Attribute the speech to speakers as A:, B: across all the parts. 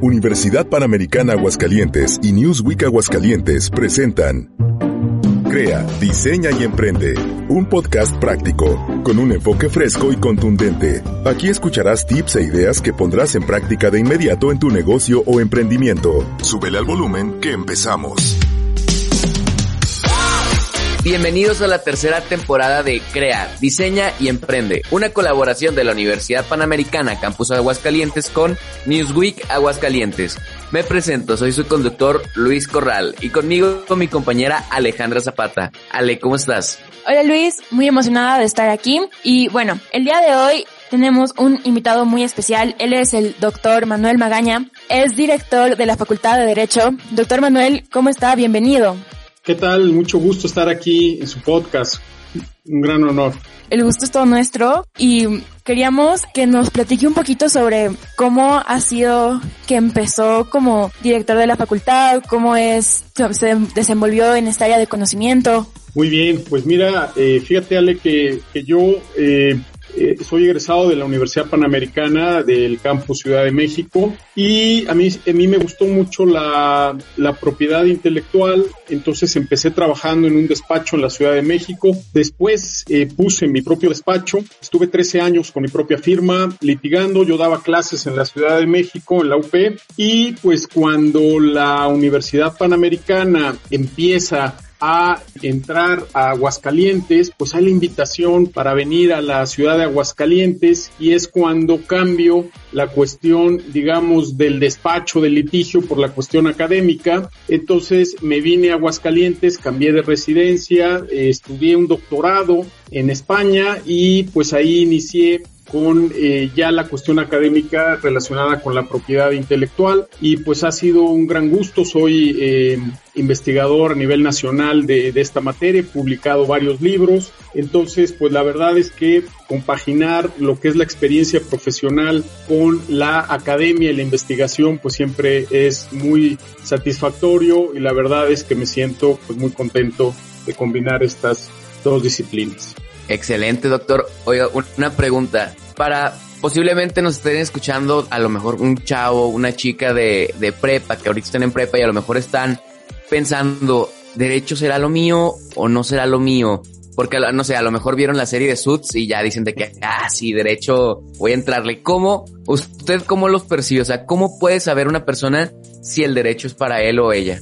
A: Universidad Panamericana Aguascalientes y Newsweek Aguascalientes presentan Crea, diseña y emprende. Un podcast práctico, con un enfoque fresco y contundente. Aquí escucharás tips e ideas que pondrás en práctica de inmediato en tu negocio o emprendimiento. Súbele al volumen que empezamos.
B: Bienvenidos a la tercera temporada de Crea, Diseña y Emprende, una colaboración de la Universidad Panamericana Campus Aguascalientes con Newsweek Aguascalientes. Me presento, soy su conductor Luis Corral y conmigo con mi compañera Alejandra Zapata. Ale, ¿cómo estás?
C: Hola Luis, muy emocionada de estar aquí y bueno, el día de hoy tenemos un invitado muy especial. Él es el doctor Manuel Magaña, es director de la Facultad de Derecho. Doctor Manuel, ¿cómo está? Bienvenido.
D: ¿Qué tal? Mucho gusto estar aquí en su podcast. Un gran honor.
C: El gusto es todo nuestro y queríamos que nos platique un poquito sobre cómo ha sido que empezó como director de la facultad, cómo es, se desenvolvió en esta área de conocimiento.
D: Muy bien, pues mira, eh, fíjate Ale que, que yo eh, eh, soy egresado de la Universidad Panamericana del campus Ciudad de México y a mí, a mí me gustó mucho la, la propiedad intelectual, entonces empecé trabajando en un despacho en la Ciudad de México, después eh, puse mi propio despacho, estuve 13 años con mi propia firma litigando, yo daba clases en la Ciudad de México, en la UP, y pues cuando la Universidad Panamericana empieza a entrar a Aguascalientes, pues hay la invitación para venir a la ciudad de Aguascalientes y es cuando cambio la cuestión, digamos, del despacho del litigio por la cuestión académica. Entonces me vine a Aguascalientes, cambié de residencia, eh, estudié un doctorado en España y pues ahí inicié con eh, ya la cuestión académica relacionada con la propiedad intelectual y pues ha sido un gran gusto. Soy eh, investigador a nivel nacional de, esta materia, he publicado varios libros. Entonces, pues la verdad es que compaginar lo que es la experiencia profesional con la academia y la investigación, pues siempre es muy satisfactorio y la verdad es que me siento pues muy contento de combinar estas dos disciplinas.
B: Excelente, doctor. Oiga, una pregunta. Para posiblemente nos estén escuchando a lo mejor un chavo, una chica de, de prepa, que ahorita están en prepa y a lo mejor están pensando, ¿derecho será lo mío o no será lo mío? Porque, no sé, a lo mejor vieron la serie de Suits y ya dicen de que, ah, sí, derecho, voy a entrarle. ¿Cómo, usted cómo los percibe? O sea, ¿cómo puede saber una persona si el derecho es para él o ella?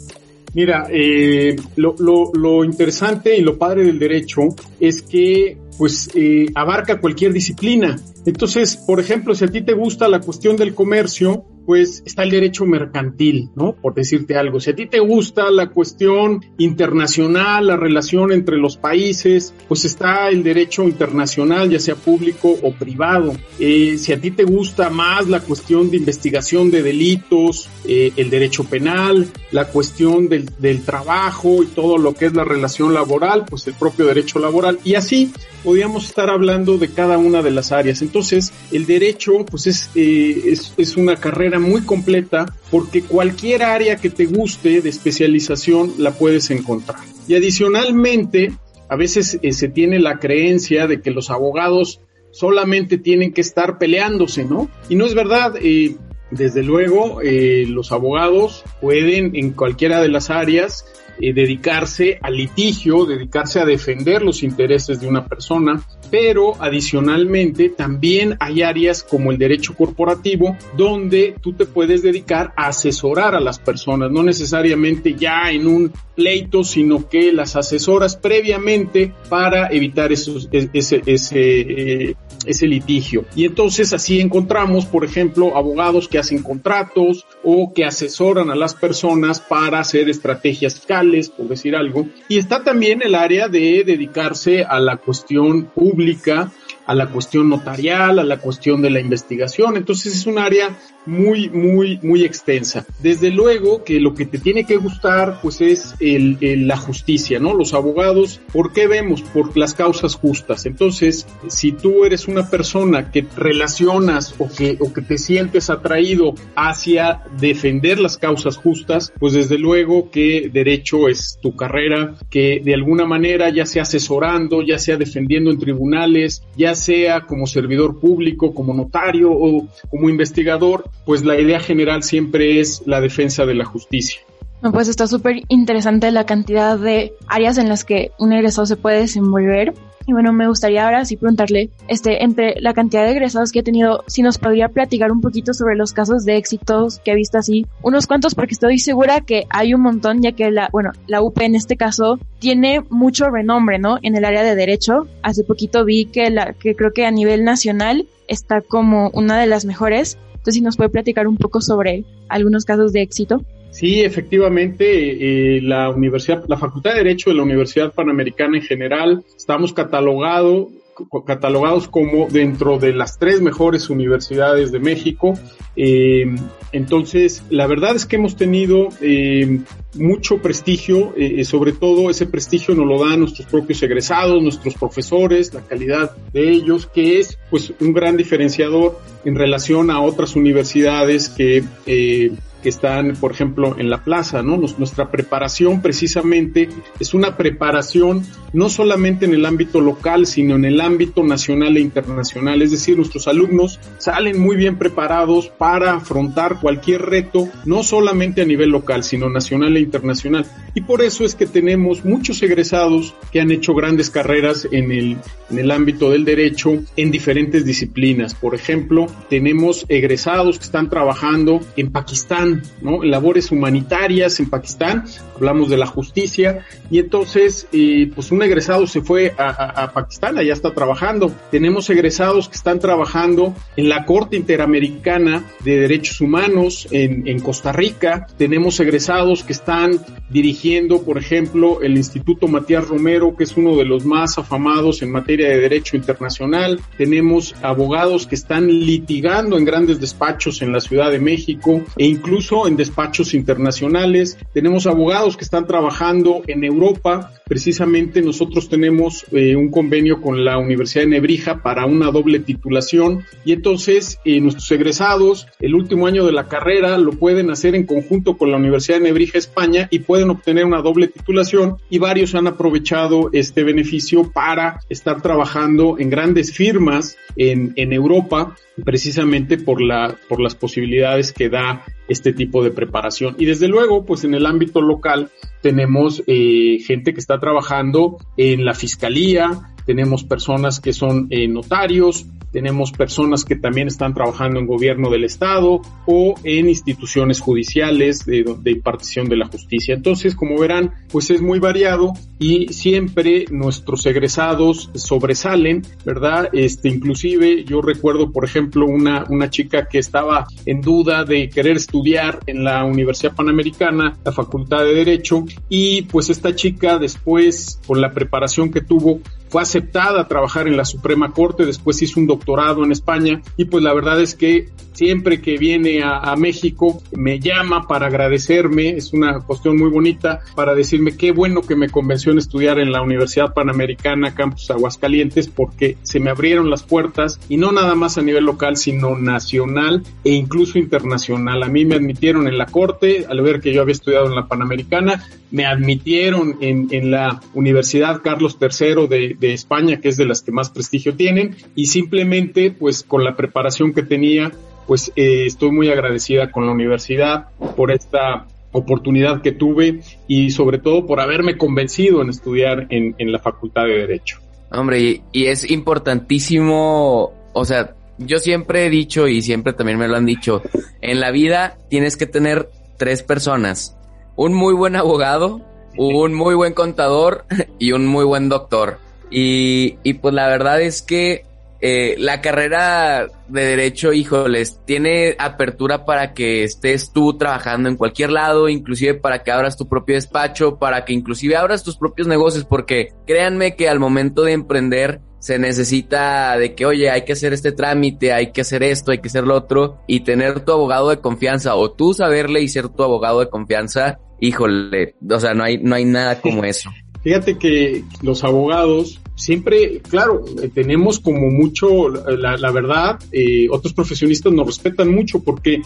D: Mira, eh, lo, lo, lo, interesante y lo padre del derecho es que pues eh, abarca cualquier disciplina. Entonces, por ejemplo, si a ti te gusta la cuestión del comercio, pues está el derecho mercantil, ¿no? Por decirte algo. Si a ti te gusta la cuestión internacional, la relación entre los países, pues está el derecho internacional, ya sea público o privado. Eh, si a ti te gusta más la cuestión de investigación de delitos, eh, el derecho penal, la cuestión del, del trabajo y todo lo que es la relación laboral, pues el propio derecho laboral. Y así podríamos estar hablando de cada una de las áreas. Entonces, el derecho, pues es, eh, es, es una carrera muy completa porque cualquier área que te guste de especialización la puedes encontrar. Y adicionalmente, a veces eh, se tiene la creencia de que los abogados solamente tienen que estar peleándose, ¿no? Y no es verdad. Eh, desde luego, eh, los abogados pueden en cualquiera de las áreas eh, dedicarse al litigio, dedicarse a defender los intereses de una persona, pero adicionalmente también hay áreas como el derecho corporativo donde tú te puedes dedicar a asesorar a las personas, no necesariamente ya en un pleito, sino que las asesoras previamente para evitar esos, ese, ese, eh, ese litigio. Y entonces así encontramos, por ejemplo, abogados que hacen contratos o que asesoran a las personas para hacer estrategias fiscales, por decir algo. Y está también el área de dedicarse a la cuestión pública, a la cuestión notarial, a la cuestión de la investigación. Entonces es un área muy, muy, muy extensa. Desde luego que lo que te tiene que gustar, pues es el, la justicia, ¿no? Los abogados, ¿por qué vemos? Por las causas justas. Entonces, si tú eres una persona que relacionas o que, o que te sientes atraído hacia defender las causas justas, pues desde luego que derecho es tu carrera, que de alguna manera ya sea asesorando, ya sea defendiendo en tribunales, ya sea como servidor público, como notario o como investigador, pues la idea general siempre es la defensa de la justicia.
C: Pues está súper interesante la cantidad de áreas en las que un egresado se puede desenvolver. Y bueno, me gustaría ahora sí preguntarle, este, entre la cantidad de egresados que ha tenido, si nos podría platicar un poquito sobre los casos de éxitos que ha visto así, unos cuantos, porque estoy segura que hay un montón, ya que la, bueno, la UP en este caso tiene mucho renombre, ¿no? En el área de derecho. Hace poquito vi que la, que creo que a nivel nacional está como una de las mejores. Entonces, si nos puede platicar un poco sobre algunos casos de éxito.
D: Sí, efectivamente, eh, la universidad, la Facultad de Derecho de la Universidad Panamericana en general, estamos catalogado, catalogados como dentro de las tres mejores universidades de México. Eh, entonces, la verdad es que hemos tenido eh, mucho prestigio, sobre todo ese prestigio nos lo dan nuestros propios egresados, nuestros profesores, la calidad de ellos, que es pues un gran diferenciador en relación a otras universidades que que están, por ejemplo, en la plaza, ¿no? nuestra preparación precisamente es una preparación no solamente en el ámbito local, sino en el ámbito nacional e internacional. Es decir, nuestros alumnos salen muy bien preparados para afrontar cualquier reto, no solamente a nivel local, sino nacional e internacional. Y por eso es que tenemos muchos egresados que han hecho grandes carreras en el, en el ámbito del derecho en diferentes disciplinas. Por ejemplo, tenemos egresados que están trabajando en Pakistán, labores humanitarias en Pakistán, hablamos de la justicia, y entonces, eh, pues un egresado se fue a, Pakistán, allá está trabajando. Tenemos egresados que están trabajando en la Corte Interamericana de Derechos Humanos en, en Costa Rica. Tenemos egresados que están dirigiendo, por ejemplo, el Instituto Matías Romero, que es uno de los más afamados en materia de derecho internacional. Tenemos abogados que están litigando en grandes despachos en la Ciudad de México e incluso en despachos internacionales. Tenemos abogados que están trabajando en Europa. Precisamente nosotros tenemos eh, un convenio con la Universidad de Nebrija para una doble titulación y entonces eh, nuestros egresados el último año de la carrera lo pueden hacer en conjunto con la Universidad de Nebrija España y pueden obtener una doble titulación y varios han aprovechado este beneficio para estar trabajando en grandes firmas en, en Europa precisamente por la por las posibilidades que da este tipo de preparación. Y desde luego, pues en el ámbito local tenemos eh, gente que está trabajando en la fiscalía, tenemos personas que son eh, notarios, tenemos personas que también están trabajando en gobierno del Estado o en instituciones judiciales de, impartición de la justicia. Entonces, como verán, pues es muy variado y siempre nuestros egresados sobresalen, ¿verdad? Este, inclusive yo recuerdo, por ejemplo, una, una chica que estaba en duda de querer estudiar en la Universidad Panamericana, la Facultad de Derecho, y pues esta chica después, con la preparación que tuvo, fue aceptada a trabajar en la Suprema Corte, después hizo un doctorado en España y pues la verdad es que siempre que viene a, México me llama para agradecerme, es una cuestión muy bonita, para decirme qué bueno que me convenció en estudiar en la Universidad Panamericana Campus Aguascalientes porque se me abrieron las puertas y no nada más a nivel local sino nacional e incluso internacional. A mí me admitieron en la Corte al ver que yo había estudiado en la Panamericana, me admitieron en, en la Universidad Carlos III de, de España, que es de las que más prestigio tienen, y simplemente pues con la preparación que tenía, pues eh, estoy muy agradecida con la universidad por esta oportunidad que tuve y sobre todo por haberme convencido en estudiar en, la Facultad de Derecho.
B: Hombre, y es importantísimo, o sea, yo siempre he dicho y siempre también me lo han dicho, en la vida tienes que tener tres personas, un muy buen abogado, un muy buen contador y un muy buen doctor. Y, y pues la verdad es que eh, la carrera de derecho, híjoles, tiene apertura para que estés tú trabajando en cualquier lado, inclusive para que abras tu propio despacho, para que inclusive abras tus propios negocios, porque créanme que al momento de emprender se necesita de que, oye, hay que hacer este trámite, hay que hacer esto, hay que hacer lo otro, y tener tu abogado de confianza, o tú saberle y ser tu abogado de confianza, híjole, o sea, no hay, no hay nada como eso.
D: Fíjate que los abogados siempre, claro, eh, tenemos como mucho, la, la verdad, eh, otros profesionistas nos respetan mucho porque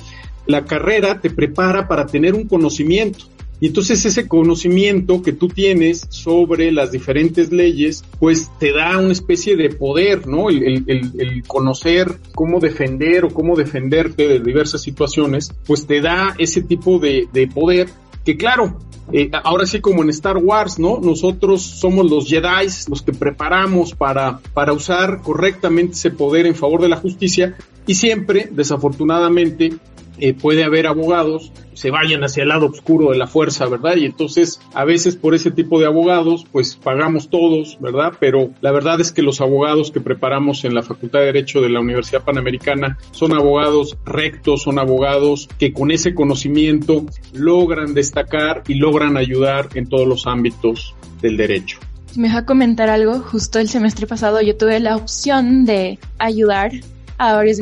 D: la carrera te prepara para tener un conocimiento. Y entonces ese conocimiento que tú tienes sobre las diferentes leyes, pues te da una especie de poder, ¿no? El, conocer cómo defender o cómo defenderte de diversas situaciones, pues te da ese tipo de poder que claro, eh, ahora sí como en Star Wars, ¿no? Nosotros somos los Jedi, los que preparamos para, para usar correctamente ese poder en favor de la justicia y siempre, desafortunadamente, eh, puede haber abogados se vayan hacia el lado oscuro de la fuerza, ¿verdad? Y entonces a veces por ese tipo de abogados pues pagamos todos, ¿verdad? Pero la verdad es que los abogados que preparamos en la Facultad de Derecho de la Universidad Panamericana son abogados rectos, son abogados que con ese conocimiento logran destacar y logran ayudar en todos los ámbitos del derecho.
C: me deja comentar algo, justo el semestre pasado yo tuve la opción de ayudar a varios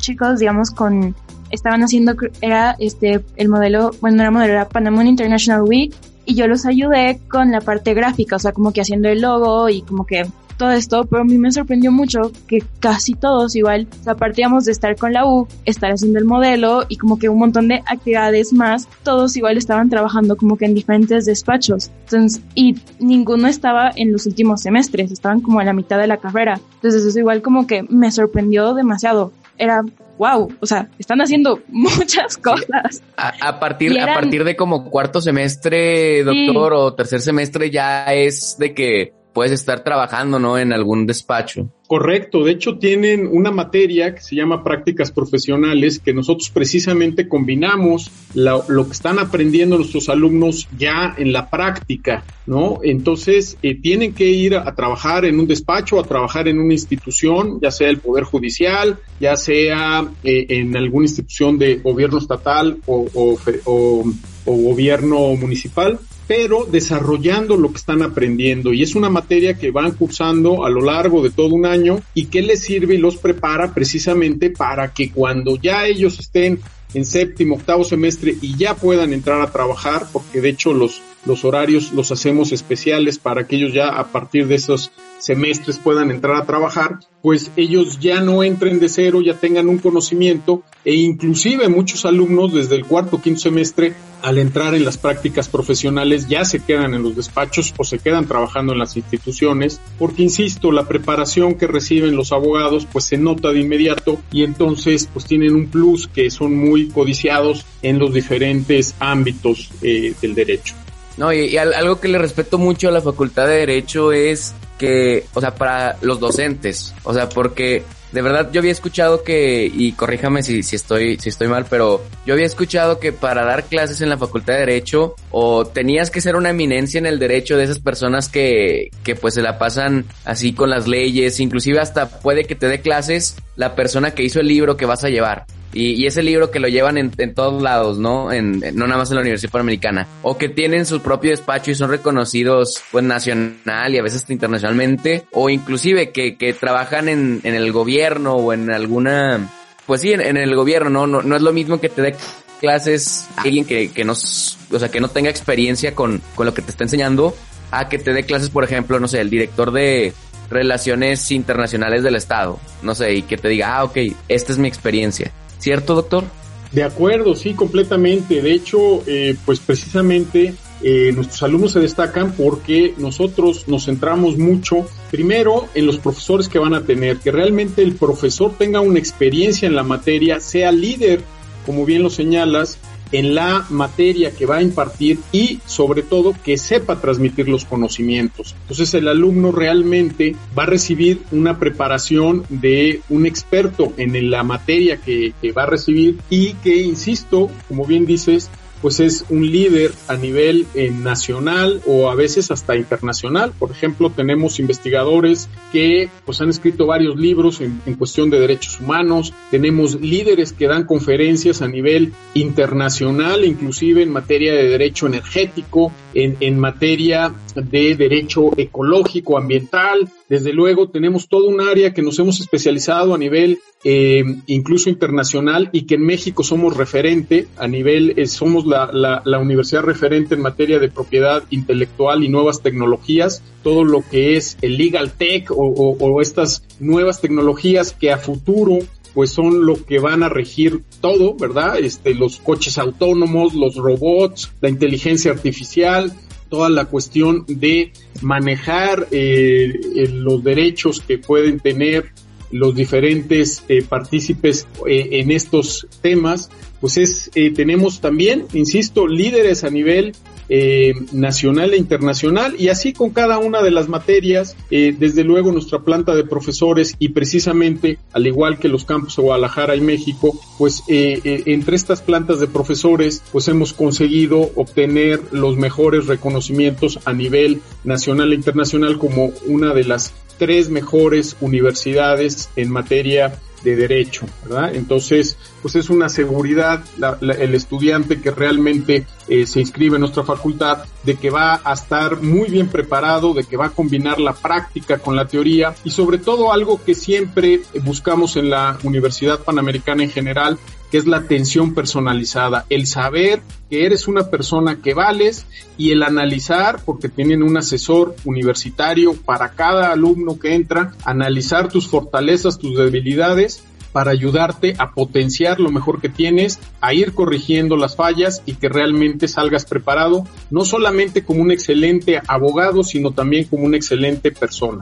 C: chicos, digamos, con estaban haciendo, era este, el modelo, bueno, no era modelo, era Panama International Week, y yo los ayudé con la parte gráfica, o sea, como que haciendo el logo y como que todo esto, pero a mí me sorprendió mucho que casi todos igual, o sea, partíamos de estar con la U, estar haciendo el modelo y como que un montón de actividades más, todos igual estaban trabajando como que en diferentes despachos. Entonces, y ninguno estaba en los últimos semestres, estaban como a la mitad de la carrera. Entonces, eso igual como que me sorprendió demasiado. Era wow, o sea, están haciendo muchas cosas.
B: A, partir, a partir de como cuarto semestre, doctor, o tercer semestre ya es de que puedes estar trabajando, ¿no? En algún despacho.
D: Correcto, de hecho tienen una materia que se llama prácticas profesionales que nosotros precisamente combinamos lo que están aprendiendo nuestros alumnos ya en la práctica, ¿no? Entonces eh, tienen que ir a, trabajar en un despacho, a trabajar en una institución, ya sea el Poder Judicial, ya sea eh, en alguna institución de gobierno estatal o, o gobierno municipal pero desarrollando lo que están aprendiendo. Y es una materia que van cursando a lo largo de todo un año y que les sirve y los prepara precisamente para que cuando ya ellos estén en séptimo, octavo semestre y ya puedan entrar a trabajar, porque de hecho los, los horarios los hacemos especiales para que ellos ya a partir de esos semestres puedan entrar a trabajar, pues ellos ya no entren de cero, ya tengan un conocimiento e inclusive muchos alumnos desde el cuarto o quinto semestre al entrar en las prácticas profesionales ya se quedan en los despachos o se quedan trabajando en las instituciones, porque insisto, la preparación que reciben los abogados pues se nota de inmediato y entonces pues tienen un plus que son muy codiciados en los diferentes ámbitos eh, del derecho.
B: No, y, algo que le respeto mucho a la Facultad de Derecho es que, o sea, para los docentes, o sea, porque de verdad yo había escuchado que, y corríjame si, si, estoy, si estoy mal, pero yo había escuchado que para dar clases en la Facultad de Derecho, o tenías que ser una eminencia en el derecho de esas personas que, que pues se la pasan así con las leyes, inclusive hasta puede que te dé clases la persona que hizo el libro que vas a llevar. Y, y, ese libro que lo llevan en, en todos lados, ¿no? En, no nada más en la Universidad Panamericana. O que tienen su propio despacho y son reconocidos, pues, nacional y a veces internacionalmente. O inclusive que, que trabajan en, en el gobierno o en alguna... Pues sí, en, el gobierno, ¿no? ¿no? No es lo mismo que te dé clases alguien que, que no, o sea, que no tenga experiencia con, con lo que te está enseñando a que te dé clases, por ejemplo, no sé, el director de relaciones internacionales del Estado, no sé, y que te diga, ah, ok, esta es mi experiencia. ¿Cierto, doctor?
D: De acuerdo, sí, completamente. De hecho, eh, pues precisamente eh, nuestros alumnos se destacan porque nosotros nos centramos mucho, primero, en los profesores que van a tener, que realmente el profesor tenga una experiencia en la materia, sea líder, como bien lo señalas, en la materia que va a impartir y sobre todo que sepa transmitir los conocimientos. Entonces el alumno realmente va a recibir una preparación de un experto en la materia que, que va a recibir y que, insisto, como bien dices, pues es un líder a nivel eh, nacional o a veces hasta internacional. Por ejemplo, tenemos investigadores que pues han escrito varios libros en, cuestión de derechos humanos, tenemos líderes que dan conferencias a nivel internacional, inclusive en materia de derecho energético, en, en materia de derecho ecológico, ambiental. Desde luego tenemos todo un área que nos hemos especializado a nivel eh, incluso internacional y que en México somos referente a nivel, eh, somos la, la, la, universidad referente en materia de propiedad intelectual y nuevas tecnologías, todo lo que es el legal tech o, o, o estas nuevas tecnologías que a futuro pues son lo que van a regir todo, ¿verdad? Este, los coches autónomos, los robots, la inteligencia artificial, toda la cuestión de manejar eh, los derechos que pueden tener los diferentes eh, partícipes eh, en estos temas, pues es, tenemos también, insisto, líderes a nivel eh, nacional e internacional y así con cada una de las materias, eh, desde luego nuestra planta de profesores y precisamente al igual que los campos de Guadalajara y México, pues eh, entre estas plantas de profesores pues hemos conseguido obtener los mejores reconocimientos a nivel nacional e internacional como una de las tres mejores universidades en materia de derecho, ¿verdad? Entonces, pues es una seguridad el estudiante que realmente eh, se inscribe en nuestra facultad de que va a estar muy bien preparado, de que va a combinar la práctica con la teoría y sobre todo algo que siempre buscamos en la Universidad Panamericana en general, que es la atención personalizada, el saber que eres una persona que vales y el analizar, porque tienen un asesor universitario para cada alumno que entra, analizar tus fortalezas, tus debilidades para ayudarte a potenciar lo mejor que tienes, a ir corrigiendo las fallas y que realmente salgas preparado, no solamente como un excelente abogado, sino también como una excelente persona.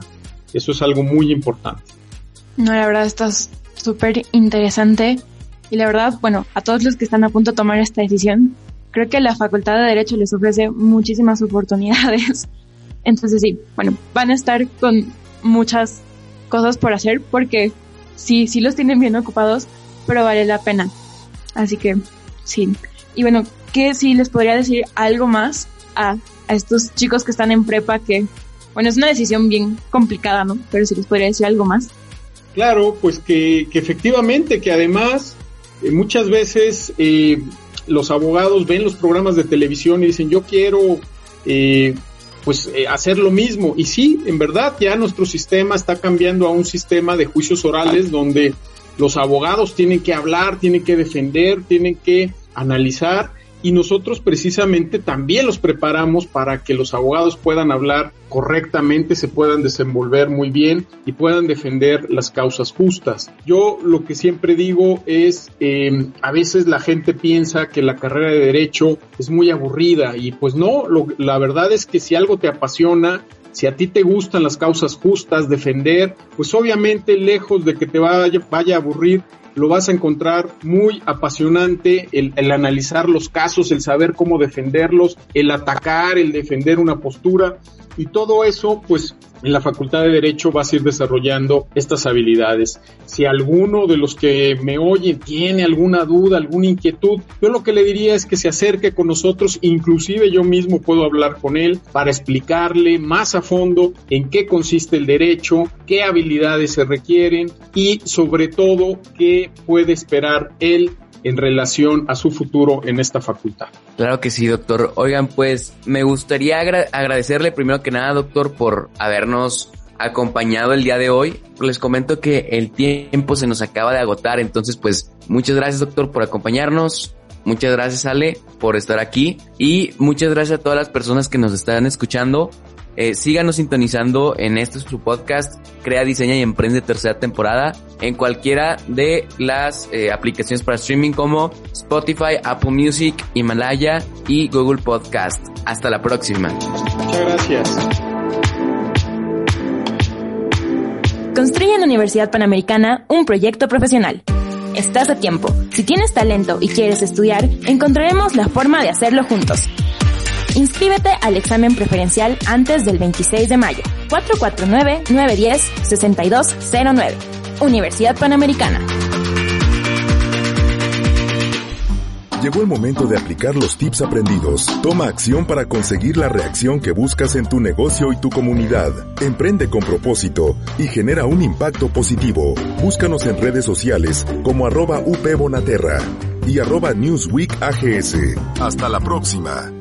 D: Eso es algo muy importante.
C: No, la verdad, estás súper interesante. Y la verdad, bueno, a todos los que están a punto de tomar esta decisión, creo que la Facultad de Derecho les ofrece muchísimas oportunidades. Entonces sí, bueno, van a estar con muchas cosas por hacer porque sí, sí los tienen bien ocupados, pero vale la pena. Así que sí. Y bueno, que sí les podría decir algo más a, a estos chicos que están en prepa que, bueno, es una decisión bien complicada, ¿no? Pero sí les podría decir algo más.
D: Claro, pues que, que efectivamente, que además eh, muchas veces eh, los abogados ven los programas de televisión y dicen, yo quiero eh, pues eh, hacer lo mismo. Y sí, en verdad ya nuestro sistema está cambiando a un sistema de juicios orales donde los abogados tienen que hablar, tienen que defender, tienen que analizar y nosotros precisamente también los preparamos para que los abogados puedan hablar correctamente, se puedan desenvolver muy bien y puedan defender las causas justas. Yo lo que siempre digo es, em, a veces la gente piensa que la carrera de derecho es muy aburrida y pues no, la verdad es que si algo te apasiona, si a ti te gustan las causas justas, defender, pues obviamente lejos de que te vaya, vaya a aburrir, lo vas a encontrar muy apasionante el, analizar los casos, el saber cómo defenderlos, el atacar, el defender una postura y todo eso pues en la Facultad de Derecho vas a ir desarrollando estas habilidades. Si alguno de los que me oyen tiene alguna duda, alguna inquietud, yo lo que le diría es que se acerque con nosotros, inclusive yo mismo puedo hablar con él para explicarle más a fondo en qué consiste el derecho, qué habilidades se requieren y sobre todo qué puede esperar él en relación a su futuro en esta facultad.
B: Claro que sí, doctor. Oigan, pues me gustaría agradecerle primero que nada, doctor, por habernos acompañado el día de hoy. Les comento que el tiempo se nos acaba de agotar, entonces pues muchas gracias, doctor, por acompañarnos. Muchas gracias, Ale, por estar aquí. Y muchas gracias a todas las personas que nos están escuchando. Eh, síganos sintonizando en este su podcast, Crea, Diseña y Emprende tercera temporada, en cualquiera de las eh, aplicaciones para streaming como Spotify, Apple Music, Himalaya y Google Podcast. Hasta la próxima.
D: Muchas gracias.
C: Construye en la Universidad Panamericana un proyecto profesional. Estás a tiempo. Si tienes talento y quieres estudiar, encontraremos la forma de hacerlo juntos. Inscríbete al examen preferencial antes del 26 de mayo. 449-910-6209. Universidad Panamericana.
A: Llegó el momento de aplicar los tips aprendidos. Toma acción para conseguir la reacción que buscas en tu negocio y tu comunidad. Emprende con propósito y genera un impacto positivo. Búscanos en redes sociales como arroba UP Bonaterra y arroba Newsweek AGS. Hasta la próxima.